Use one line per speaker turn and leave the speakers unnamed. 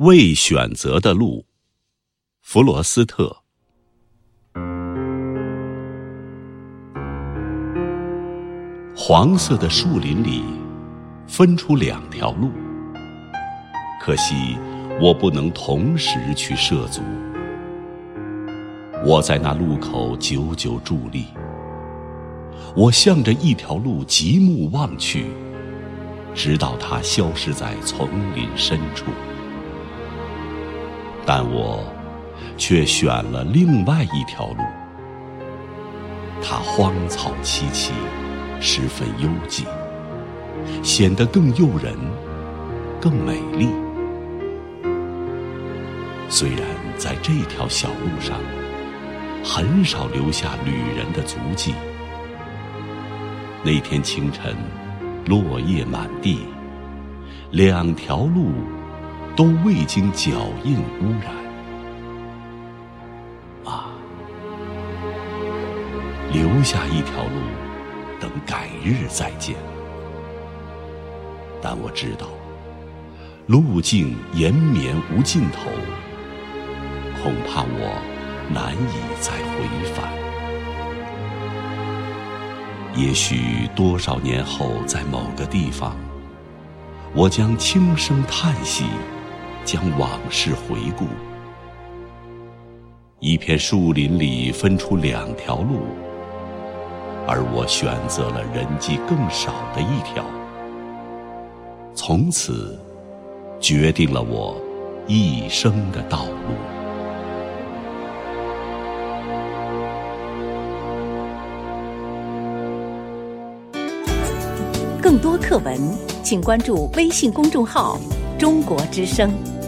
未选择的路，弗罗斯特。黄色的树林里分出两条路，可惜我不能同时去涉足。我在那路口久久伫立，我向着一条路极目望去，直到它消失在丛林深处。但我却选了另外一条路，它荒草萋萋，十分幽寂，显得更诱人，更美丽。虽然在这条小路上很少留下旅人的足迹，那天清晨，落叶满地，两条路。都未经脚印污染。啊，留下一条路，等改日再见。但我知道，路径延绵无尽头，恐怕我难以再回返。也许多少年后，在某个地方，我将轻声叹息。将往事回顾，一片树林里分出两条路，而我选择了人迹更少的一条，从此决定了我一生的道路。
更多课文，请关注微信公众号。中国之声。